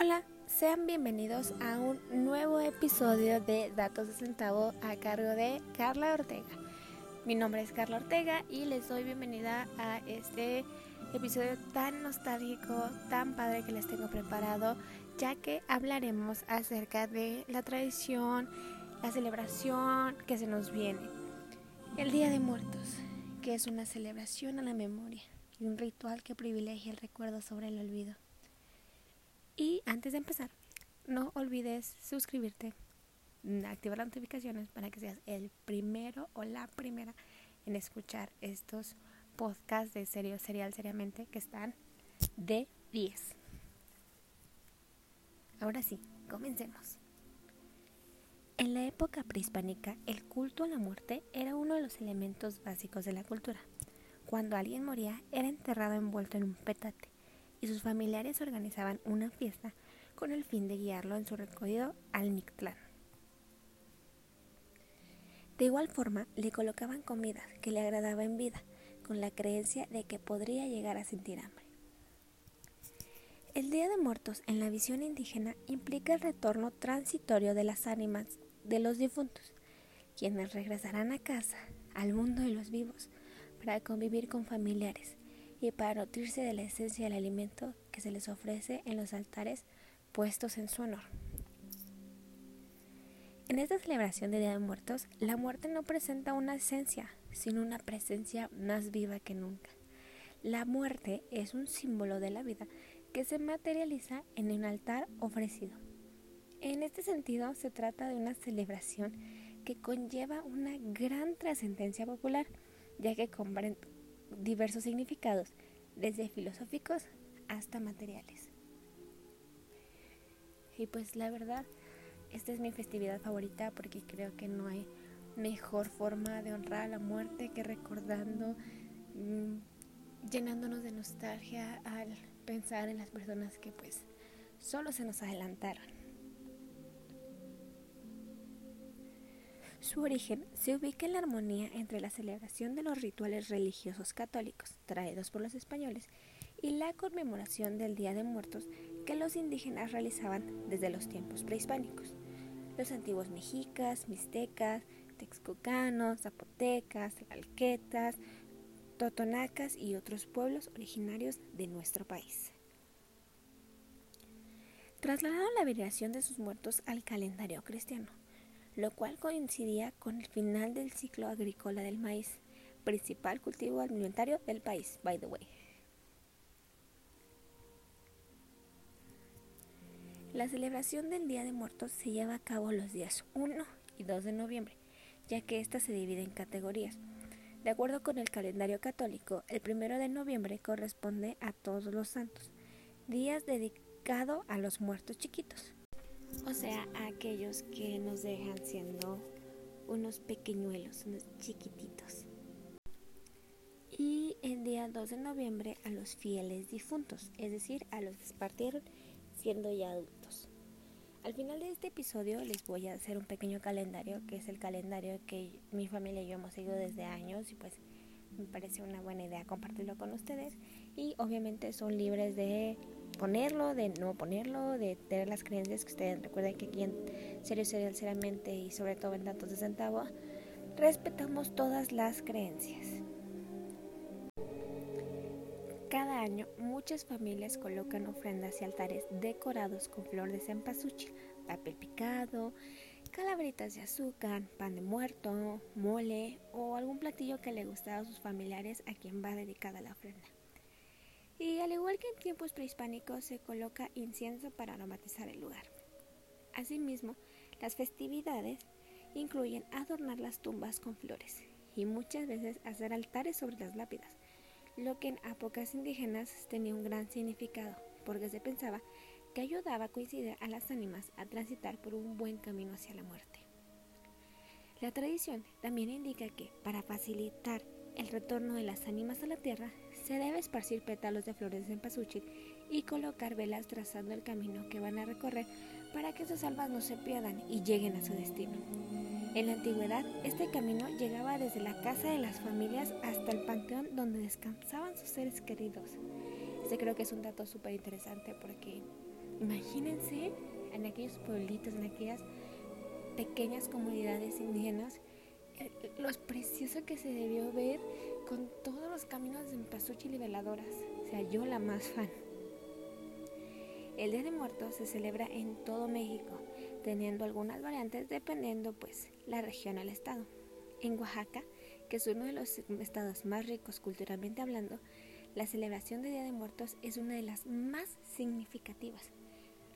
Hola, sean bienvenidos a un nuevo episodio de Datos de Centavo a cargo de Carla Ortega. Mi nombre es Carla Ortega y les doy bienvenida a este episodio tan nostálgico, tan padre que les tengo preparado, ya que hablaremos acerca de la tradición, la celebración que se nos viene. El Día de Muertos, que es una celebración a la memoria y un ritual que privilegia el recuerdo sobre el olvido. Y antes de empezar, no olvides suscribirte, activar las notificaciones para que seas el primero o la primera en escuchar estos podcasts de serio, serial, seriamente que están de 10. Ahora sí, comencemos. En la época prehispánica, el culto a la muerte era uno de los elementos básicos de la cultura. Cuando alguien moría, era enterrado envuelto en un petate y sus familiares organizaban una fiesta con el fin de guiarlo en su recorrido al Mictlán. De igual forma, le colocaban comida que le agradaba en vida, con la creencia de que podría llegar a sentir hambre. El Día de Muertos en la visión indígena implica el retorno transitorio de las ánimas de los difuntos, quienes regresarán a casa, al mundo de los vivos, para convivir con familiares, y para nutrirse de la esencia del alimento que se les ofrece en los altares puestos en su honor. En esta celebración de Día de Muertos, la muerte no presenta una esencia, sino una presencia más viva que nunca. La muerte es un símbolo de la vida que se materializa en un altar ofrecido. En este sentido, se trata de una celebración que conlleva una gran trascendencia popular, ya que diversos significados, desde filosóficos hasta materiales. Y pues la verdad, esta es mi festividad favorita porque creo que no hay mejor forma de honrar la muerte que recordando, mm, llenándonos de nostalgia al pensar en las personas que pues solo se nos adelantaron. Su origen se ubica en la armonía entre la celebración de los rituales religiosos católicos traídos por los españoles y la conmemoración del Día de Muertos que los indígenas realizaban desde los tiempos prehispánicos. Los antiguos mexicas, mixtecas, texcocanos, zapotecas, alquetas, totonacas y otros pueblos originarios de nuestro país. Trasladaron la veneración de sus muertos al calendario cristiano lo cual coincidía con el final del ciclo agrícola del maíz, principal cultivo alimentario del país, by the way. La celebración del Día de Muertos se lleva a cabo los días 1 y 2 de noviembre, ya que ésta se divide en categorías. De acuerdo con el calendario católico, el 1 de noviembre corresponde a todos los santos, días dedicado a los muertos chiquitos o sea, a aquellos que nos dejan siendo unos pequeñuelos, unos chiquititos. Y el día 2 de noviembre a los fieles difuntos, es decir, a los que partieron siendo ya adultos. Al final de este episodio les voy a hacer un pequeño calendario, que es el calendario que mi familia y yo hemos seguido desde años y pues me parece una buena idea compartirlo con ustedes y obviamente son libres de ponerlo, de no ponerlo, de tener las creencias que ustedes recuerden que aquí en Serio Serial Seriamente y sobre todo en Datos de Centavo respetamos todas las creencias. Cada año muchas familias colocan ofrendas y altares decorados con flor de cempasúchil, papel picado, calabritas de azúcar, pan de muerto, mole o algún platillo que le guste a sus familiares a quien va dedicada la ofrenda. Y al igual que en tiempos prehispánicos se coloca incienso para aromatizar el lugar. Asimismo, las festividades incluyen adornar las tumbas con flores y muchas veces hacer altares sobre las lápidas, lo que en épocas indígenas tenía un gran significado, porque se pensaba que ayudaba a coincidir a las ánimas a transitar por un buen camino hacia la muerte. La tradición también indica que para facilitar el retorno de las ánimas a la tierra, se debe esparcir pétalos de flores de cempasúchil y colocar velas trazando el camino que van a recorrer para que sus almas no se pierdan y lleguen a su destino. En la antigüedad, este camino llegaba desde la casa de las familias hasta el panteón donde descansaban sus seres queridos. Este creo que es un dato súper interesante porque Imagínense en aquellos pueblitos, en aquellas pequeñas comunidades indígenas, eh, lo precioso que se debió ver con todos los caminos de Pasuchil y veladoras. O sea, yo la más fan. El Día de Muertos se celebra en todo México, teniendo algunas variantes dependiendo pues la región o el estado. En Oaxaca, que es uno de los estados más ricos culturalmente hablando, la celebración de Día de Muertos es una de las más significativas.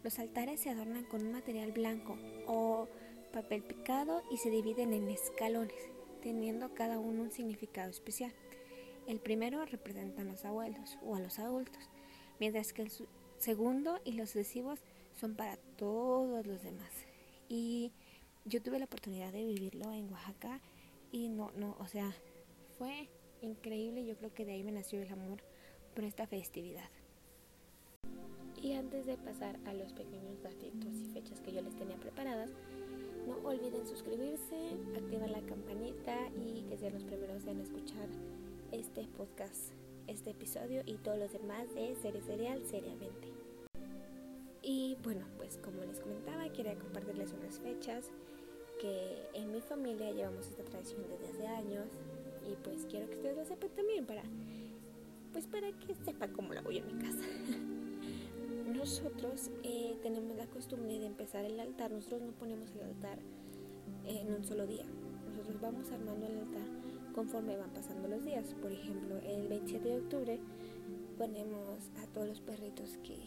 Los altares se adornan con un material blanco o papel picado y se dividen en escalones, teniendo cada uno un significado especial. El primero representa a los abuelos o a los adultos, mientras que el segundo y los sucesivos son para todos los demás. Y yo tuve la oportunidad de vivirlo en Oaxaca y no, no, o sea, fue increíble. Yo creo que de ahí me nació el amor por esta festividad. Y antes de pasar a los pequeños datitos y fechas que yo les tenía preparadas, no olviden suscribirse, activar la campanita y que sean los primeros en escuchar este podcast, este episodio y todos los demás de Serie Serial seriamente. Y bueno, pues como les comentaba, quería compartirles unas fechas que en mi familia llevamos esta tradición desde hace años y pues quiero que ustedes lo sepan también para pues para que sepan cómo lo hago yo en mi casa. Nosotros eh, tenemos la costumbre de empezar el altar, nosotros no ponemos el altar en un solo día, nosotros vamos armando el altar conforme van pasando los días. Por ejemplo, el 27 de octubre ponemos a todos los perritos que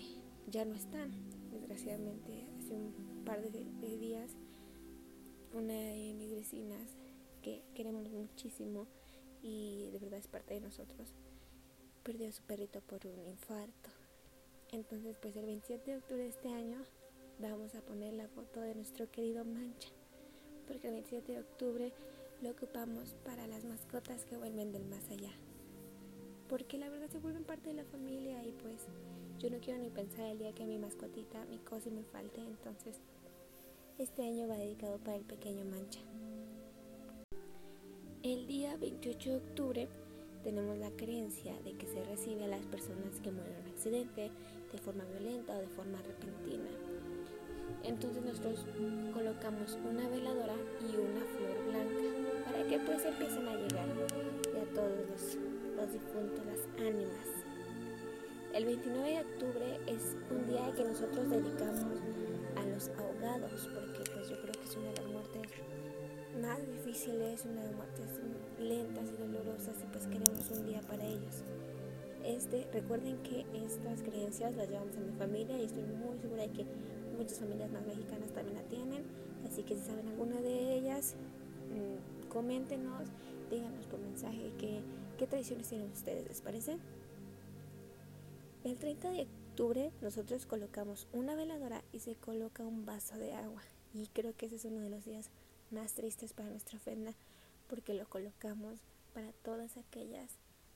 ya no están. Desgraciadamente, hace un par de, días, una de mis vecinas que queremos muchísimo y de verdad es parte de nosotros, perdió a su perrito por un infarto. Entonces, pues el 27 de octubre de este año vamos a poner la foto de nuestro querido Mancha, porque el 27 de octubre lo ocupamos para las mascotas que vuelven del más allá. Porque la verdad se vuelven parte de la familia y pues yo no quiero ni pensar el día que mi mascotita, mi cosi me falte, entonces este año va dedicado para el pequeño Mancha. El día 28 de octubre tenemos la creencia de que se recibe a las personas que mueren en un accidente de forma violenta o de forma repentina. Entonces nosotros colocamos una veladora y una flor blanca para que pues empiecen a llegar a todos los, los difuntos, las ánimas. El 29 de octubre es un día que nosotros dedicamos a los ahogados, porque más difíciles, una de las muertes lentas y dolorosas y pues queremos un día para ellos. Este, recuerden que estas creencias las llevamos en mi familia y estoy muy segura de que muchas familias más mexicanas también la tienen, así que si saben alguna de ellas, mmm, coméntenos, díganos por mensaje qué, qué tradiciones tienen ustedes, ¿les parece? El 30 de octubre nosotros colocamos una veladora y se coloca un vaso de agua y creo que ese es uno de los días más tristes para nuestra ofrenda porque lo colocamos para todas aquellas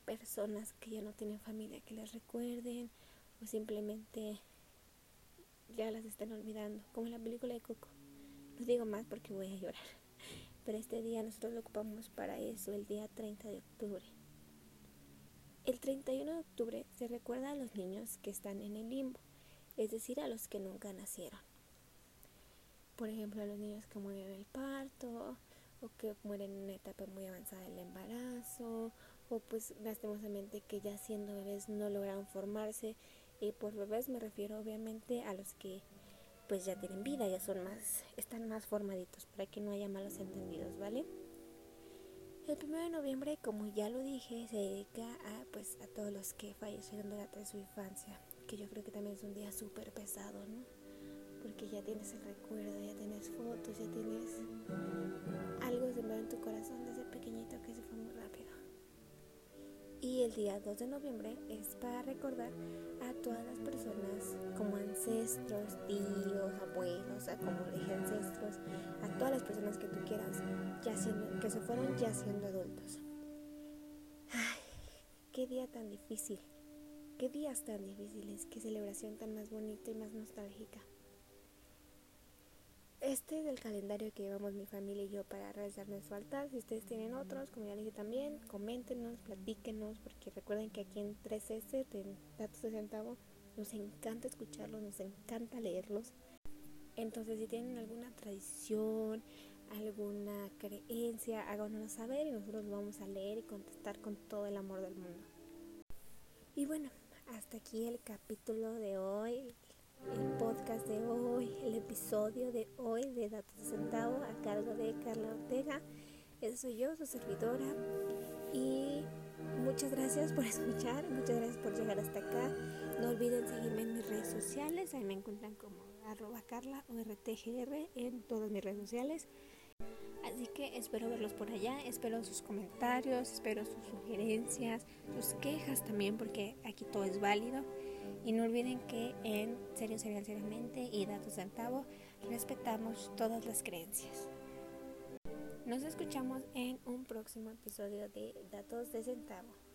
personas que ya no tienen familia que les recuerden o simplemente ya las están olvidando, como en la película de Coco. No digo más porque voy a llorar. Pero este día nosotros lo ocupamos para eso, el día 30 de octubre. El 31 de octubre se recuerda a los niños que están en el limbo, es decir, a los que nunca nacieron. Por ejemplo, a los niños que mueren en el parto, o que mueren en una etapa muy avanzada del embarazo, o pues lastimosamente que ya siendo bebés no lograron formarse y por bebés me refiero obviamente a los que pues ya tienen vida, ya son más, están más formaditos para que no haya malos entendidos, ¿vale? El 1 de noviembre, como ya lo dije, se dedica a pues a todos los que fallecieron durante su infancia, que yo creo que también es un día súper pesado, ¿no? Porque ya tienes el recuerdo, ya tienes fotos, ya tienes algo sembrado en tu corazón desde pequeñito que se fue muy rápido. Y el día 2 de noviembre es para recordar a todas las personas como ancestros, tíos, abuelos, como dije ancestros, a todas las personas que tú quieras, ya siendo, que se fueron ya siendo adultos. Ay, qué día tan difícil, qué días tan difíciles, qué celebración tan más bonita y más nostálgica. Este es el calendario que llevamos mi familia y yo para realizar nuestro altar. Si ustedes tienen otros, como ya dije también, coméntenos, platíquenos, porque recuerden que aquí en 3S, de datos de centavo, nos encanta escucharlos, nos encanta leerlos. Entonces, si tienen alguna tradición, alguna creencia, háganoslo saber y nosotros lo vamos a leer y contestar con todo el amor del mundo. Y bueno, hasta aquí el capítulo de hoy, podcast de hoy, el episodio de hoy de Datos de Centavo a cargo de Carla Ortega. Esa soy yo, su servidora. Y muchas gracias por escuchar, muchas gracias por llegar hasta acá. No olviden seguirme en mis redes sociales, ahí me encuentran como arroba carla o rtgr en todas mis redes sociales. Así que espero verlos por allá, espero sus comentarios, espero sus sugerencias, sus quejas también, porque aquí todo es válido. Y no olviden que en Serio Serial Seriamente y Datos Centavo respetamos todas las creencias. Nos escuchamos en un próximo episodio de Datos de Centavo.